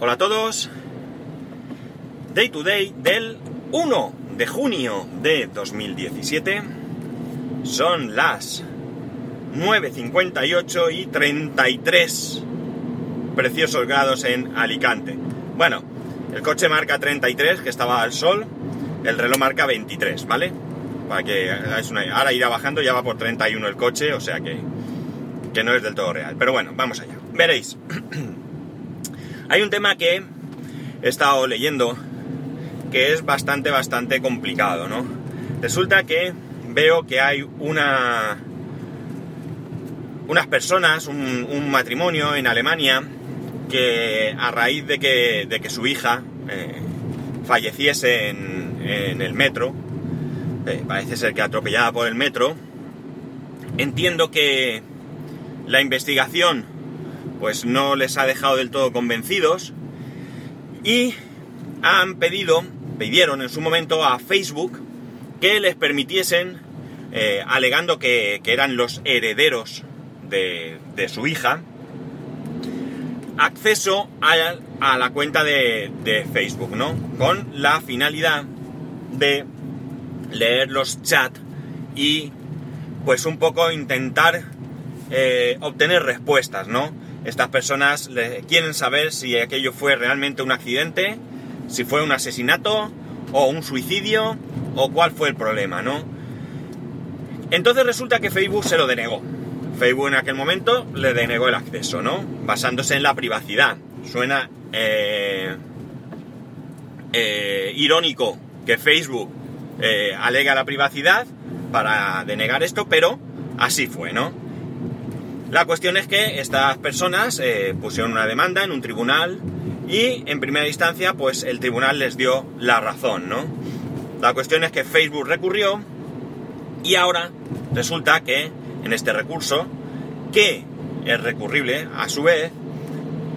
Hola a todos. Day to day del 1 de junio de 2017. Son las 9.58 y 33 preciosos grados en Alicante. Bueno, el coche marca 33, que estaba al sol. El reloj marca 23, ¿vale? Para que una... Ahora irá bajando, ya va por 31 el coche, o sea que, que no es del todo real. Pero bueno, vamos allá. Veréis. Hay un tema que he estado leyendo que es bastante, bastante complicado, ¿no? Resulta que veo que hay una... unas personas, un, matrimonio en Alemania, que a raíz de que, de que su hija eh, falleciese en, en, el metro, eh, parece ser que atropellada por el metro, entiendo que la investigación pues no les ha dejado del todo convencidos y han pedido, pidieron en su momento a Facebook que les permitiesen, eh, alegando que, eran los herederos de, su hija, acceso a, la cuenta de, Facebook, ¿no? Con la finalidad de leer los chats y pues un poco intentar eh, obtener respuestas, ¿no? Estas personas quieren saber si aquello fue realmente un accidente, si fue un asesinato o un suicidio o cuál fue el problema, ¿no? Entonces resulta que Facebook se lo denegó. Facebook en aquel momento le denegó el acceso, ¿no? Basándose en la privacidad. Suena eh, eh, irónico que Facebook eh, alega la privacidad para denegar esto, pero así fue, ¿no? La cuestión es que estas personas eh, pusieron una demanda en un tribunal y en primera instancia pues el tribunal les dio la razón, ¿no? La cuestión es que Facebook recurrió y ahora resulta que en este recurso, que es recurrible a su vez,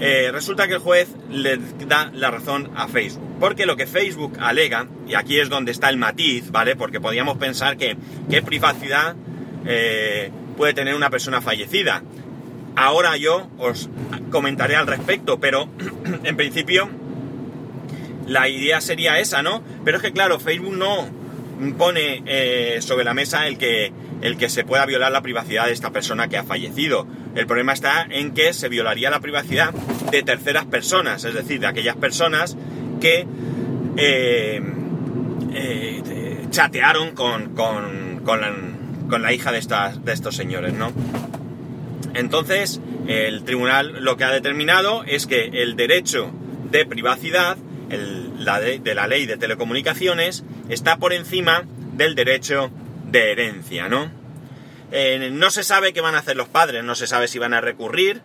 eh, resulta que el juez le da la razón a Facebook. Porque lo que Facebook alega, y aquí es donde está el matiz, ¿vale? Porque podríamos pensar que qué privacidad eh, puede tener una persona fallecida. Ahora yo os comentaré al respecto, pero en principio la idea sería esa, ¿no? Pero es que claro, Facebook no pone eh, sobre la mesa el que, el que se pueda violar la privacidad de esta persona que ha fallecido. El problema está en que se violaría la privacidad de terceras personas, es decir, de aquellas personas que eh, eh, chatearon con, con, con la con la hija de, estas, de estos señores, ¿no? Entonces, el tribunal lo que ha determinado es que el derecho de privacidad de, la ley de telecomunicaciones está por encima del derecho de herencia, ¿no? Eh, no se sabe qué van a hacer los padres, no se sabe si van a recurrir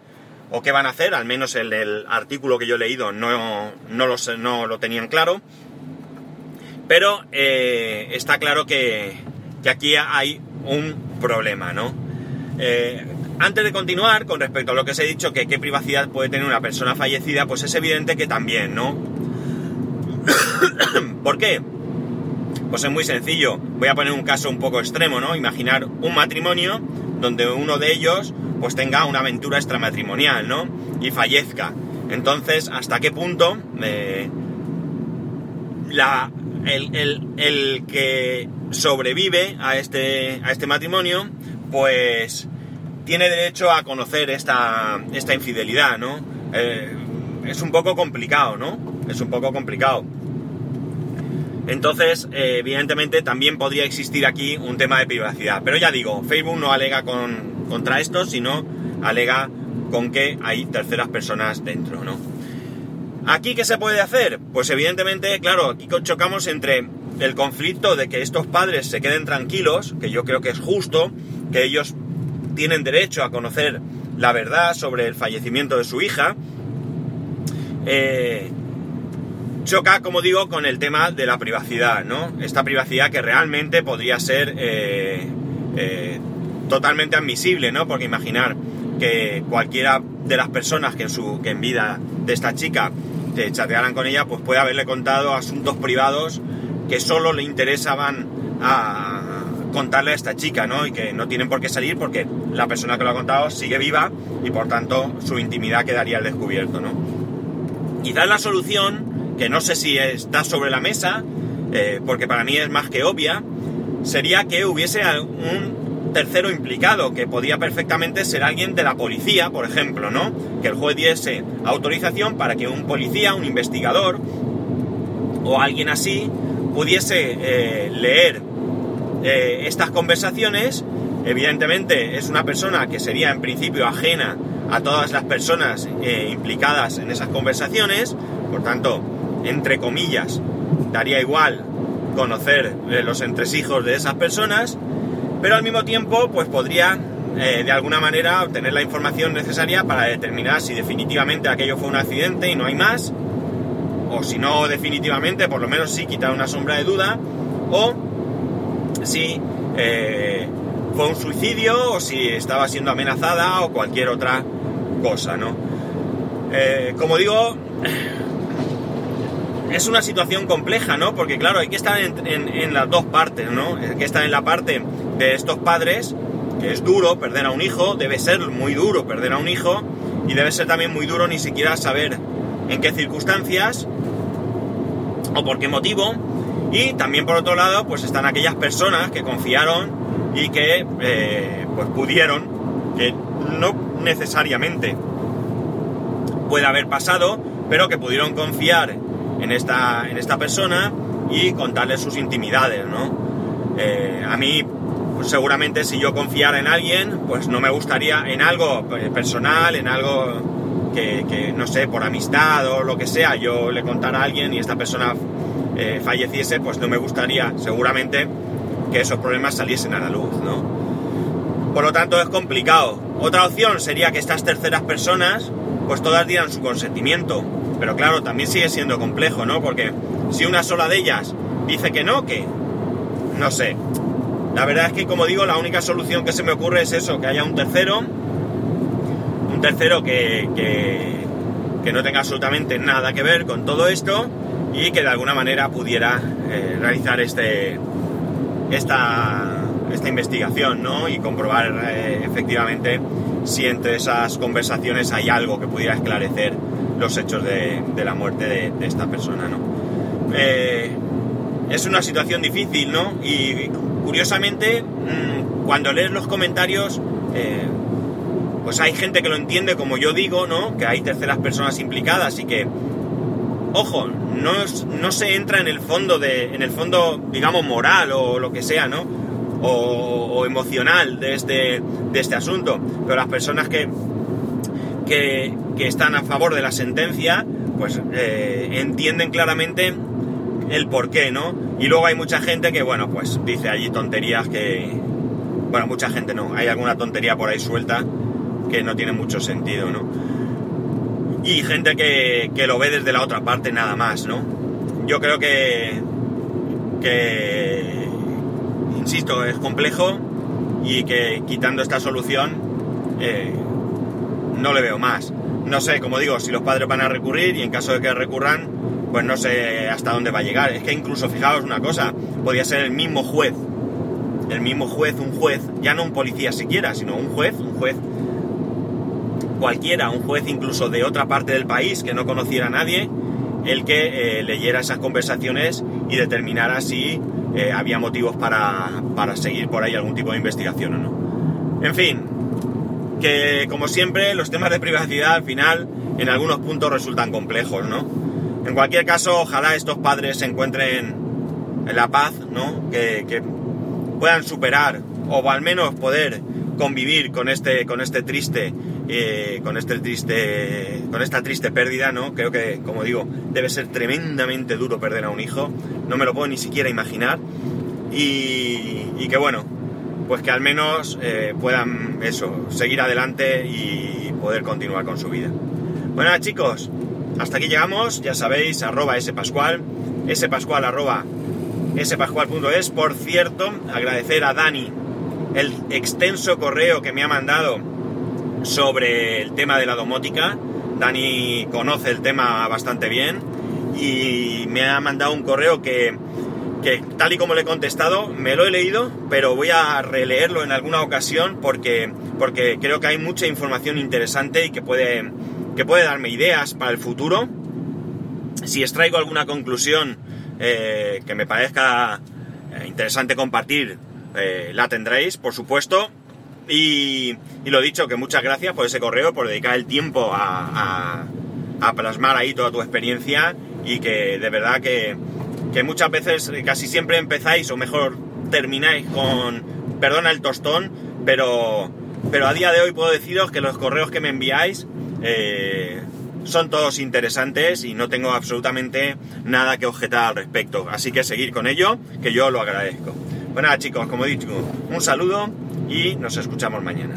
o qué van a hacer, al menos en el artículo que yo he leído no, no, lo, no lo tenían claro, pero eh, está claro que, que aquí hay un problema, ¿no? Eh, antes de continuar, con respecto a lo que os he dicho, que qué privacidad puede tener una persona fallecida, pues es evidente que también, ¿no? ¿Por qué? Pues es muy sencillo. Voy a poner un caso un poco extremo, ¿no? Imaginar un matrimonio donde uno de ellos pues tenga una aventura extramatrimonial, ¿no? Y fallezca. Entonces, ¿hasta qué punto eh, la, el, que sobrevive a este, a este matrimonio, pues tiene derecho a conocer esta, infidelidad, ¿no? Eh, es un poco complicado, ¿no? Es un poco complicado. Entonces, eh, evidentemente, también podría existir aquí un tema de privacidad. Pero ya digo, Facebook no alega con, contra esto, sino alega con que hay terceras personas dentro, ¿no? ¿Aquí qué se puede hacer? Pues evidentemente, claro, aquí chocamos entre el conflicto de que estos padres se queden tranquilos, que yo creo que es justo, que ellos tienen derecho a conocer la verdad sobre el fallecimiento de su hija. Eh, choca, como digo, con el tema de la privacidad, ¿no? Esta privacidad que realmente podría ser eh, eh, totalmente admisible, ¿no? Porque imaginar que cualquiera de las personas que en, su, que en vida de esta chica te chatearan con ella, pues puede haberle contado asuntos privados que solo le interesaban a contarle a esta chica, ¿no? Y que no tienen por qué salir porque la persona que lo ha contado sigue viva y por tanto su intimidad quedaría al descubierto, ¿no? Quizás la solución, que no sé si está sobre la mesa, eh, porque para mí es más que obvia, sería que hubiese un tercero implicado, que podía perfectamente ser alguien de la policía, por ejemplo, ¿no? Que el juez diese autorización para que un policía, un investigador o alguien así pudiese eh, leer eh, estas conversaciones. Evidentemente es una persona que sería en principio ajena a todas las personas implicadas en esas conversaciones, por tanto, entre comillas, daría igual conocer eh, los entresijos de esas personas, pero al mismo tiempo pues podría eh, de alguna manera obtener la información necesaria para determinar si definitivamente aquello fue un accidente y no hay más, o si no definitivamente, por lo menos sí quitar una sombra de duda, o si eh, fue un suicidio, o si estaba siendo amenazada, o cualquier otra cosa, ¿no? como digo, es una situación compleja, ¿no? Porque claro, hay que estar en, las dos partes, ¿no? Hay que estar en la parte de estos padres, que es duro perder a un hijo, debe ser muy duro perder a un hijo, y debe ser también muy duro ni siquiera saber en qué circunstancias o por qué motivo. Y también por otro lado, pues están aquellas personas que confiaron y que eh, pues pudieron, que no necesariamente puede haber pasado, pero que pudieron confiar en esta, en esta persona y contarle sus intimidades, ¿no? Eh, a mí, pues seguramente si yo confiara en alguien, pues no me gustaría en algo eh, personal, en algo que, no sé, por amistad o lo que sea, yo le contara a alguien y esta persona eh, falleciese, pues no me gustaría seguramente que esos problemas saliesen a la luz, ¿no? Por lo tanto es complicado. Otra opción sería que estas terceras personas, pues todas dieran su consentimiento pero claro, también sigue siendo complejo, ¿no? Porque si una sola de ellas dice que no, que no sé. La verdad es que, como digo, la única solución que se me ocurre es eso, que haya un tercero, un tercero que, que, no tenga absolutamente nada que ver con todo esto y que de alguna manera pudiera eh, realizar este, esta, esta investigación, ¿no? Y comprobar eh, efectivamente si entre esas conversaciones hay algo que pudiera esclarecer los hechos de, la muerte de, esta persona, ¿no? Eh, es una situación difícil, ¿no? Y curiosamente, mm, cuando lees los comentarios, eh, pues hay gente que lo entiende como yo digo, ¿no? Que hay terceras personas implicadas y que, ojo, no, no se entra en el fondo de, en el fondo, digamos, moral o lo que sea, ¿no? O, emocional de este, de este asunto. Pero las personas que, que, están a favor de la sentencia, pues eh, entienden claramente el por qué, ¿no? Y luego hay mucha gente que, bueno, pues dice allí tonterías que... Bueno, mucha gente no, hay alguna tontería por ahí suelta que no tiene mucho sentido, ¿no? Y gente que, que lo ve desde la otra parte nada más, ¿no? Yo creo que... que... Insisto, es complejo y que quitando esta solución... Eh, no le veo más. No sé, como digo, si los padres van a recurrir y en caso de que recurran, pues no sé hasta dónde va a llegar. Es que incluso fijaos una cosa, podría ser el mismo juez, el mismo juez, un juez, ya no un policía siquiera, sino un juez, un juez cualquiera, un juez incluso de otra parte del país que no conociera a nadie, el que eh, leyera esas conversaciones y determinara si eh, había motivos para, para seguir por ahí algún tipo de investigación o no. En fin, que como siempre los temas de privacidad al final en algunos puntos resultan complejos, ¿no? En cualquier caso, ojalá estos padres se encuentren en la paz, ¿no? Que, puedan superar o al menos poder convivir con este, con este triste, eh, con este triste, con esta triste pérdida, ¿no? Creo que, como digo, debe ser tremendamente duro perder a un hijo. No me lo puedo ni siquiera imaginar. Y, que bueno, pues que al menos eh, puedan eso, seguir adelante y poder continuar con su vida. Bueno chicos, hasta aquí llegamos, ya sabéis, arroba spascual, spascual arroba spascual.es. Por cierto, agradecer a Dani el extenso correo que me ha mandado sobre el tema de la domótica. Dani conoce el tema bastante bien y me ha mandado un correo que que tal y como le he contestado, me lo he leído, pero voy a releerlo en alguna ocasión porque, porque creo que hay mucha información interesante y que puede, que puede darme ideas para el futuro Si extraigo alguna conclusión eh, que me parezca eh, interesante compartir, eh, la tendréis, por supuesto. Y, y, lo dicho, que muchas gracias por ese correo, por dedicar el tiempo a, a, a plasmar ahí toda tu experiencia y que de verdad que, que muchas veces, casi siempre empezáis, o mejor termináis con, perdona el tostón, pero, pero a día de hoy puedo deciros que los correos que me enviáis eh, son todos interesantes y no tengo absolutamente nada que objetar al respecto. Así que seguir con ello, que yo lo agradezco. Bueno chicos, como he dicho, un saludo y nos escuchamos mañana.